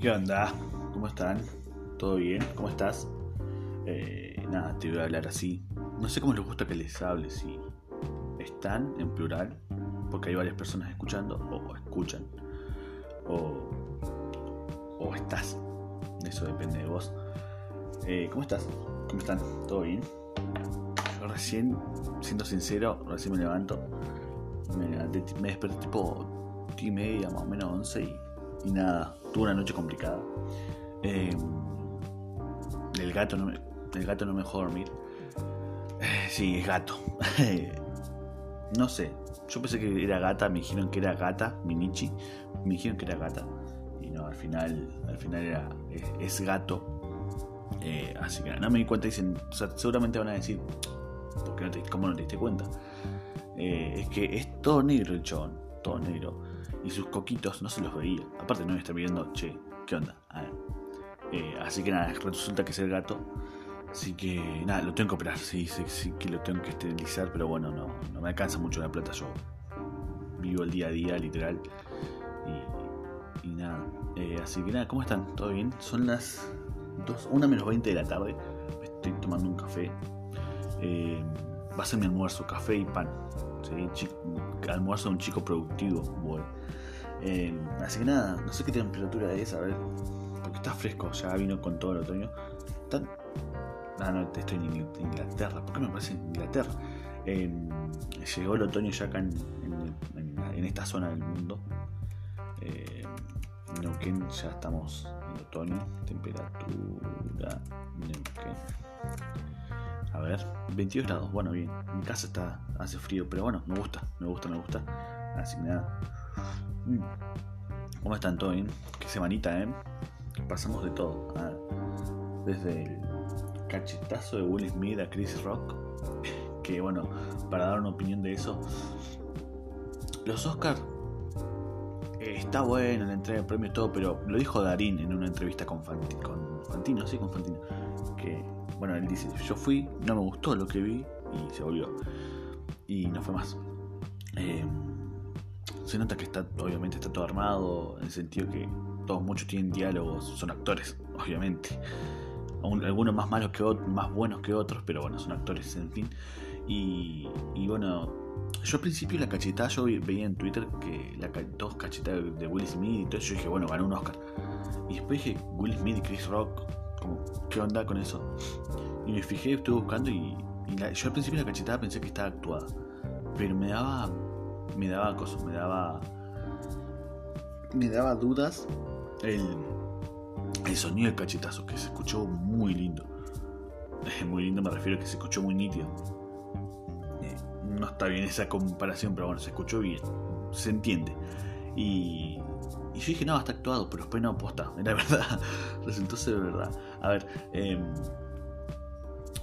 ¿Qué onda? ¿Cómo están? ¿Todo bien? ¿Cómo estás? Eh, nada, te voy a hablar así. No sé cómo les gusta que les hable, si están en plural, porque hay varias personas escuchando, o escuchan, o, o estás. Eso depende de vos. Eh, ¿Cómo estás? ¿Cómo están? ¿Todo bien? Yo recién, siendo sincero, recién me levanto. Me, me desperté tipo 10 y media, más o menos 11 y y nada, tuve una noche complicada. Eh, el gato no me, el gato no me dejó dormir. Eh, sí, es gato. no sé, yo pensé que era gata, me dijeron que era gata, Minichi, me dijeron que era gata. Y no, al final, al final era, es, gato. Eh, así que no me di cuenta, dicen, seguramente van a decir, porque no te, ¿cómo no te diste cuenta? es que es todo negro el chabón, todo negro y sus coquitos no se los veía. Aparte no me está viendo, che, ¿qué onda? Eh, así que nada, resulta que es el gato. Así que nada, lo tengo que operar, sí, sí, sí que lo tengo que esterilizar, pero bueno, no, no me alcanza mucho la plata. Yo vivo el día a día, literal. Y, nada, eh, así que nada, ¿cómo están? ¿Todo bien? Son las 2, 1 menos 20 de la tarde. Estoy tomando un café. Eh, va a mi almuerzo, café y pan. almuerzo de un chico productivo. Eh, así que nada, no sé qué temperatura es, a ver, porque está fresco, ya vino con todo el otoño. Está... Ah, no, estoy en Inglaterra, ¿por qué me parece en Inglaterra? Em, llegó el otoño ya acá en, esta zona del mundo. Eh, ya estamos en otoño, temperatura Neuquén. A ver, 22 grados, bueno, bien. Mi casa está, hace frío, pero bueno, me gusta, me gusta, me gusta. Así que nada. Mm. ¿Cómo están todos bien? Qué semanita, ¿eh? Pasamos de todo. desde el cachetazo de Will Smith a Chris Rock. Que bueno, para dar una opinión de eso. Los Oscars eh, está bueno la entrega de premios todo, pero lo dijo Darín en una entrevista con, con Fantino, sí, con Fantino, que bueno, él dice, yo fui, no me gustó lo que vi y se volvió. Y no fue más. Eh, se nota que está, obviamente está todo armado, en el sentido que todos muchos tienen diálogos, son actores, obviamente. Algunos más malos que otros, más buenos que otros, pero bueno, son actores, en fin. Y, bueno, yo al principio la cachetada, yo veía en Twitter que la dos cachetadas de Will Smith y todo eso, yo dije, bueno, ganó un Oscar. Y después dije, Will Smith y Chris Rock como, ¿qué onda con eso? Y me fijé, estuve buscando y, yo al principio la cachetada pensé que estaba actuada. Pero me daba, me daba cosas, me daba, me daba dudas el, el sonido del cachetazo, que se escuchó muy lindo. Muy lindo me refiero a que se escuchó muy nítido. Eh, no está bien esa comparación, pero bueno, se escuchó bien. Se entiende. Y, y yo dije, no, está actuado, pero después no, posta, era verdad. Resultó ser verdad. A ver, eh,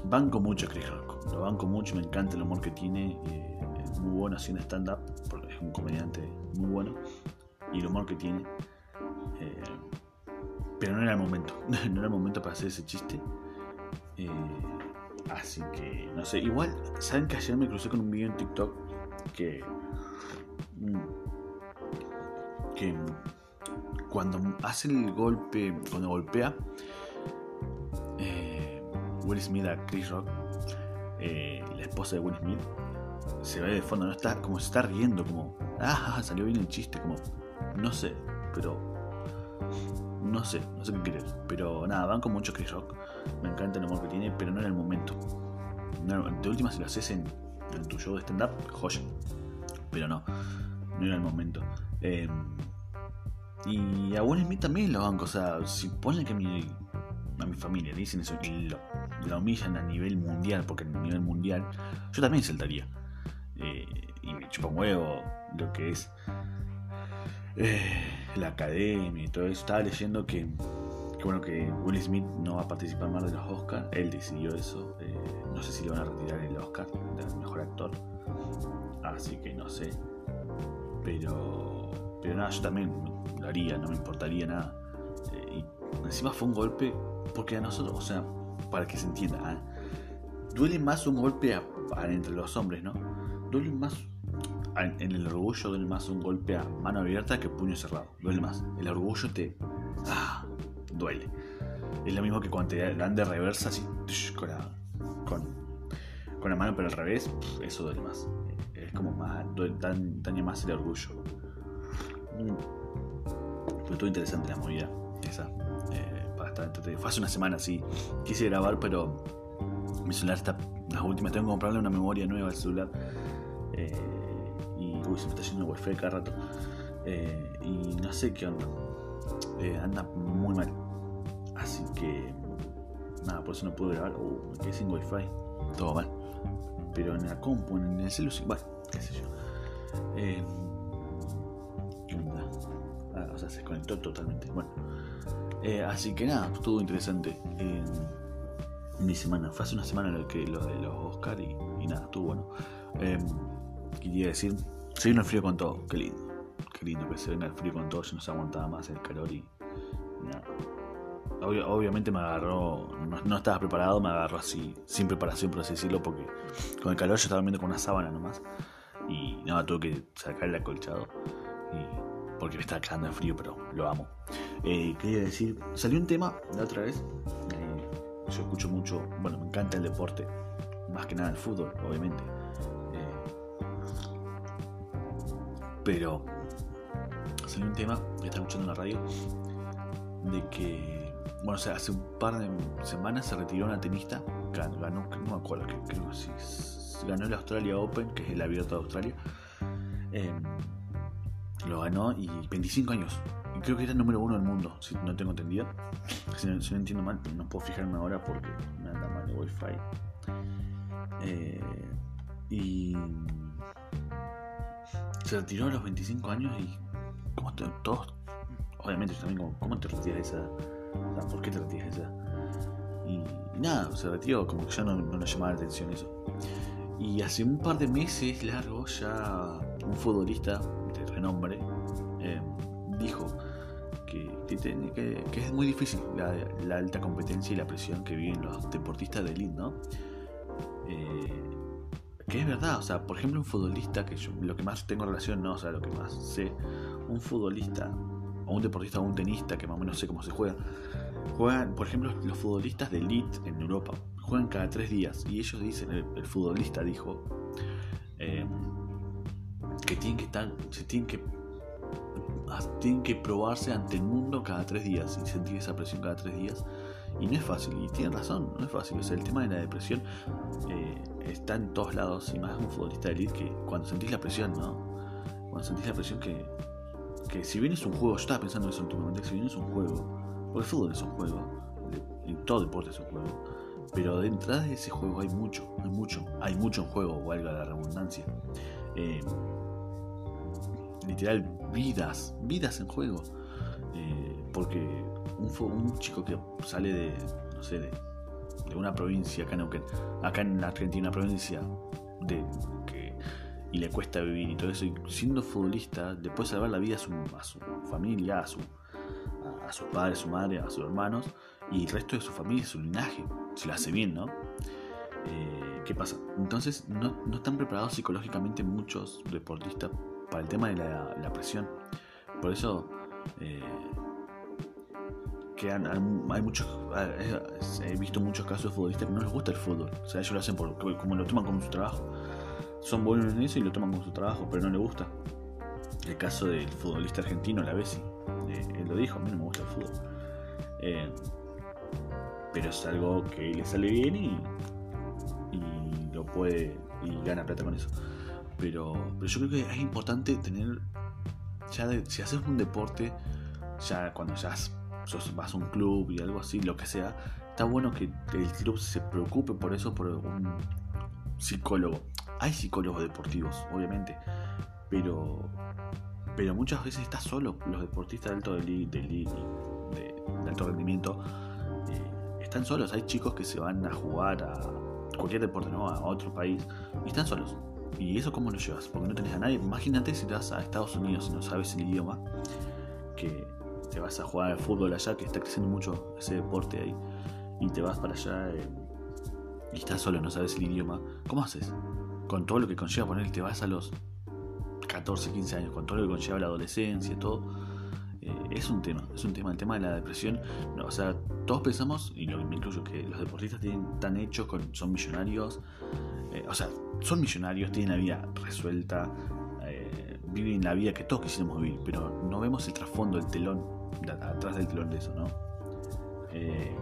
banco mucho Chris Rock. Lo banco mucho, me encanta el humor que tiene. Eh, es muy bueno haciendo stand-up, porque es un comediante muy bueno. Y el humor que tiene. Eh, pero no era el momento. no era el momento para hacer ese chiste. Eh, así que, no sé. Igual, ¿saben que ayer me crucé con un video en TikTok que. Mm, que cuando hace el golpe, cuando golpea eh, Will Smith a Chris Rock, eh, la esposa de Will Smith, se ve de fondo, no está como se está riendo, como, ah, salió bien el chiste, como, no sé, pero no sé, no sé qué querer. Pero nada, van con mucho Chris Rock. Me encanta el amor que tiene, pero no era el momento. de última, si lo haces en, tu show de stand-up, joya. Pero no, no era el momento. Eh, y a Will Smith también lo banco. O sea, si ponen que a mi, a mi familia le dicen eso y lo, humillan a nivel mundial, porque a nivel mundial yo también saltaría. Eh, y me chupa huevo lo que es eh, la academia y todo eso. Estaba leyendo que, que, bueno que Will Smith no va a participar más de los Oscars. Él decidió eso. Eh, no sé si le van a retirar el Oscar del mejor actor. Así que no sé. Pero, pero nada, yo también lo haría, no me importaría nada. Eh, y encima fue un golpe, porque a nosotros, o sea, para que se entienda, ¿ah? duele más un golpe entre los hombres, ¿no? Duele más en el orgullo duele más un golpe a mano abierta que puño cerrado. Duele más. El orgullo te. Ah, duele. Es lo mismo que cuando te dan de reversa así con la, con, la mano pero al revés, eso duele más. Es como más, daña más el orgullo. Fue todo interesante la movida esa. Eh, Fue hace una semana, sí. Quise grabar, pero mi celular está. Las últimas tengo que comprarle una memoria nueva al celular. Eh, y uy, se me está yendo el wifi cada rato. Eh, y no sé qué onda. Eh, anda muy mal. Así que. Nada, por eso no puedo grabar. Uh, me quedé sin wifi. Todo mal. Pero en la compu, en el celular, bueno, qué sé yo. Eh. Ah, o sea, se desconectó totalmente. Bueno. Eh, así que nada, estuvo interesante. mi semana. Fue hace una semana lo, que, lo de los Oscar y, nada, estuvo bueno. Eh, quería decir, se vino el frío con todo, qué lindo. Qué lindo que se venga el frío con todo, yo no se aguantaba más el calor y, nada. obviamente me agarró, no, estaba preparado, me agarró así, sin preparación por así decirlo, porque con el calor yo estaba viendo con una sábana nomás. Y nada, tuve que sacar el acolchado. Y, porque me estaba cagando de frío, pero lo amo. Eh, quería decir, salió un tema la otra vez. Eh, yo escucho mucho, bueno, me encanta el deporte, más que nada el fútbol, obviamente. Pero salió un tema que estaba escuchando en la radio de que, bueno, o sea, hace un par de semanas se retiró una tenista, ganó, no me acuerdo, creo que sí, ganó el Australia Open, que es el abierto de Australia. Em, lo ganó y 25 años. Y creo que era el número uno del mundo, si no tengo entendido. Si no, entiendo mal, no puedo fijarme ahora porque me anda mal el wifi. Eh, y se retiró a los 25 años y ¿cómo te, todos, obviamente yo también como, ¿cómo te retiras esa? ¿por qué te retiras esa? Y, nada, se retiró, como que ya no, no le llamaba la atención eso. Y hace un par de meses largo ya un futbolista de renombre eh, dijo que, que, es muy difícil la, la, alta competencia y la presión que viven los deportistas de elite, ¿no? Eh, que es verdad, o sea, por ejemplo, un futbolista, que yo lo que más tengo relación, no, o sea, lo que más sé, un futbolista, o un deportista o un tenista, que más o menos sé cómo se juega, juegan, por ejemplo, los futbolistas de elite en Europa, juegan cada tres días, y ellos dicen, el, futbolista dijo, em, que tienen que estar, se tienen que tienen que probarse ante el mundo cada tres días y sentir esa presión cada tres días y no es fácil, y tienen razón, no es fácil. O sea, el tema de la depresión eh, está en todos lados, y más un futbolista de elite que cuando sentís la presión, ¿no? Cuando sentís la presión que, que si bien es un juego, yo estaba pensando en eso últimamente, que si bien es un juego, porque el fútbol es un juego, y todo deporte es un juego, pero detrás de ese juego hay mucho, hay mucho, hay mucho en juego, valga la redundancia. Eh, literal, vidas, vidas en juego. Eh, porque un, chico que sale de, no sé, de, una provincia acá en, Argentina, una provincia de que y le cuesta vivir y todo eso, y siendo futbolista, le puede salvar la vida a su, a familia, a su a, sus padres, a su madre, a sus hermanos y el resto de su familia, su linaje, si lo hace bien, ¿no? Eh, ¿Qué pasa? Entonces no, no, están preparados psicológicamente muchos deportistas para el tema de la, presión. Por eso eh, hay muchos he visto muchos casos de futbolistas que no les gusta el fútbol o sea ellos lo hacen por, como lo toman como su trabajo son buenos en eso y lo toman como su trabajo pero no les gusta el caso del futbolista argentino la Bessi eh, él lo dijo a mí no me gusta el fútbol eh, pero es algo que le sale bien y, lo puede y gana plata con eso pero, pero yo creo que es importante tener ya si haces un deporte ya cuando ya vas a un club y algo así, lo que sea, está bueno que el club se preocupe por eso, por un psicólogo. Hay psicólogos deportivos, obviamente, pero, pero muchas veces estás solo. Los deportistas de alto, de, de, alto rendimiento eh, están solos. Hay chicos que se van a jugar a cualquier deporte, ¿no? a otro país, y están solos. ¿Y eso cómo lo llevas? Porque no tenés a nadie. Imagínate si te vas a Estados Unidos y no sabes el idioma, que te vas a jugar al fútbol allá, que está creciendo mucho ese deporte ahí, y te vas para allá eh, y estás solo, no sabes el idioma, ¿cómo haces? Con todo lo que conlleva poner, te vas a los 14, 15 años, con todo lo que conlleva la adolescencia todo, es un tema, es un tema, el tema de la depresión. o sea, todos pensamos, y lo, me incluyo, que los deportistas tienen tan hechos, con, son millonarios, o sea, son millonarios, tienen la vida resuelta, viven la vida que todos quisiéramos vivir, pero no vemos el trasfondo, el telón, atrás del telón de eso, ¿no? Eh,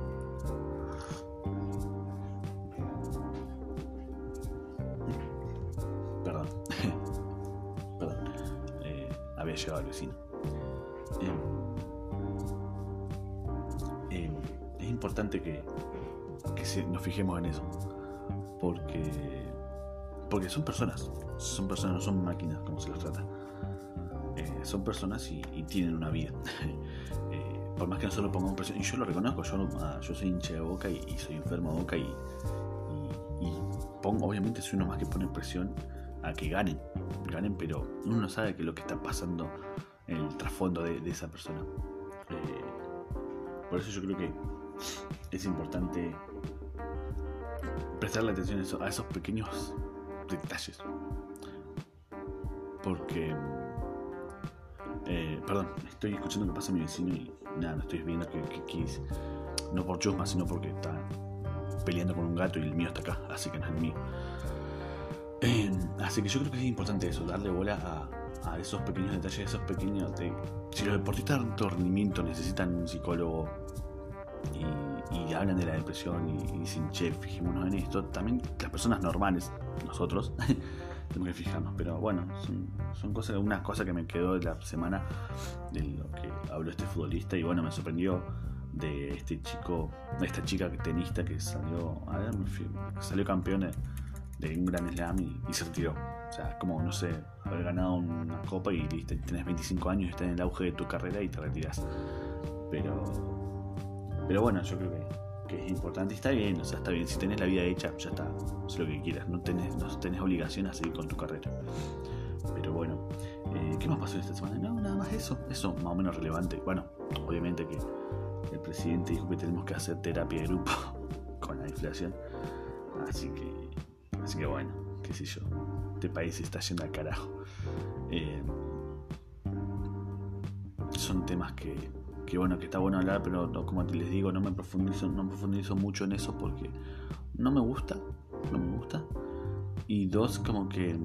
perdón, perdón, eh, había llegado el vecino. Importante que, que nos fijemos en eso, porque porque son personas, son personas, no son máquinas como se los trata. Eh, son personas y, tienen una vida. Eh, por más que nosotros pongamos presión, y yo lo reconozco, yo, ah, yo soy hincha de boca y, soy enfermo de boca y, pongo, obviamente soy uno más que pone presión a que ganen, ganen, pero uno no sabe que lo que está pasando en el trasfondo de, esa persona. Eh, por eso yo creo que es importante prestarle atención a esos pequeños detalles. Porque. Eh, perdón, estoy escuchando que pasa mi vecino y nada, no estoy viendo que, que, no por chusma, sino porque está peleando con un gato y el mío está acá, así que no es el mío. Eh, así que yo creo que es importante eso, darle bola a, a esos pequeños detalles, esos pequeños de. Si los deportistas de alto necesitan un psicólogo y, y hablan de la depresión y, dicen, che, fijémonos en esto, también las personas normales nosotros, tenemos que fijarnos. Pero bueno, son, cosas, una cosa que me quedó de la semana de lo que habló este futbolista y bueno, me sorprendió de este chico, de esta chica tenista que salió, a ver, salió campeón de, un gran slam y, se retiró. O sea, como, no sé, haber ganado una copa y tenés 25 años, estás en el auge de tu carrera y te retiras. Pero, pero bueno, yo creo que que es importante y está bien, o sea, está bien. Si tenés la vida hecha, ya está, haz lo que quieras, no tenés, no tenés obligación a seguir con tu carrera. Pero bueno, eh, ¿qué más pasó esta semana? No, nada más eso, eso más o menos relevante. Bueno, obviamente que el presidente dijo que tenemos que hacer terapia de grupo con la inflación. Así que, así que bueno, qué sé yo, este país está yendo al carajo. Eh, son temas que que bueno, que está bueno hablar, pero como les digo, no me profundizo, no profundizo mucho en eso porque no me gusta, no me gusta. Y dos, como que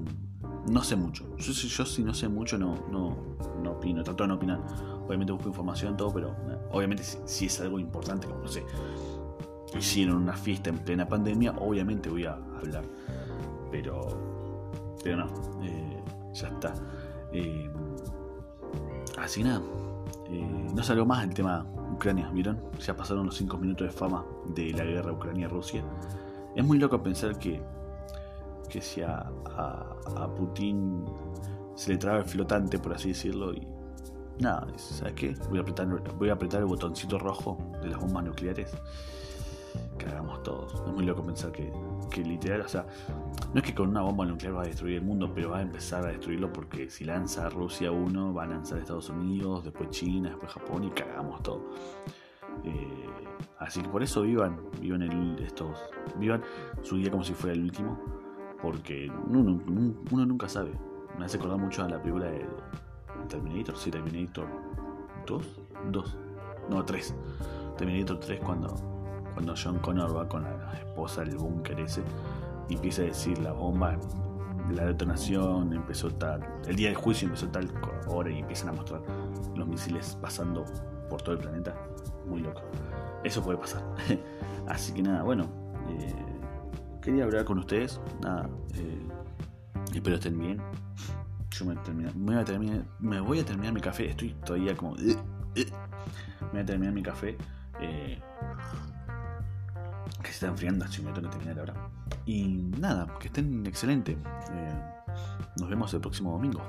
no sé mucho. Yo, si no sé mucho no, no, no opino, trato de no opinar. Obviamente busco información, todo, pero eh, obviamente si, es algo importante, como no sé, hicieron una fiesta en plena pandemia, obviamente voy a hablar. Pero, pero no, eh, ya está. Eh, así nada. Eh, no salió más el tema Ucrania, ¿vieron? Ya pasaron los 5 minutos de fama de la guerra Ucrania-Rusia. Es muy loco pensar que, que si a, Putin se le traba el flotante, por así decirlo, y nada, ¿sabes qué? Voy a apretar, voy a apretar el botoncito rojo de las bombas nucleares que hagamos todos. Es muy loco pensar que, que literal, o sea, no es que con una bomba nuclear va a destruir el mundo, pero va a empezar a destruirlo porque si lanza Rusia uno, va a lanzar Estados Unidos, después China, después Japón y cagamos todo. Eh, así que por eso vivan, vivan el, estos, vivan su día como si fuera el último, porque uno, nunca sabe. Me hace acordar mucho a la película de Terminator, sí, Terminator 2, 2, no 3. Terminator 3 cuando, cuando John Connor va con la esposa del búnker ese y empieza a decir la bomba, la detonación empezó tal, el día del juicio empezó tal hora y empiezan a mostrar los misiles pasando por todo el planeta. Muy loco. Eso puede pasar. Así que nada, bueno, eh, quería hablar con ustedes. Nada, eh, espero estén bien. Yo me, voy a terminar, me voy a terminar mi café. Estoy todavía como. me voy a terminar mi café. Eh, está enfriando, así me tengo que terminar ahora. Y nada, que estén excelente. Eh, nos vemos el próximo domingo.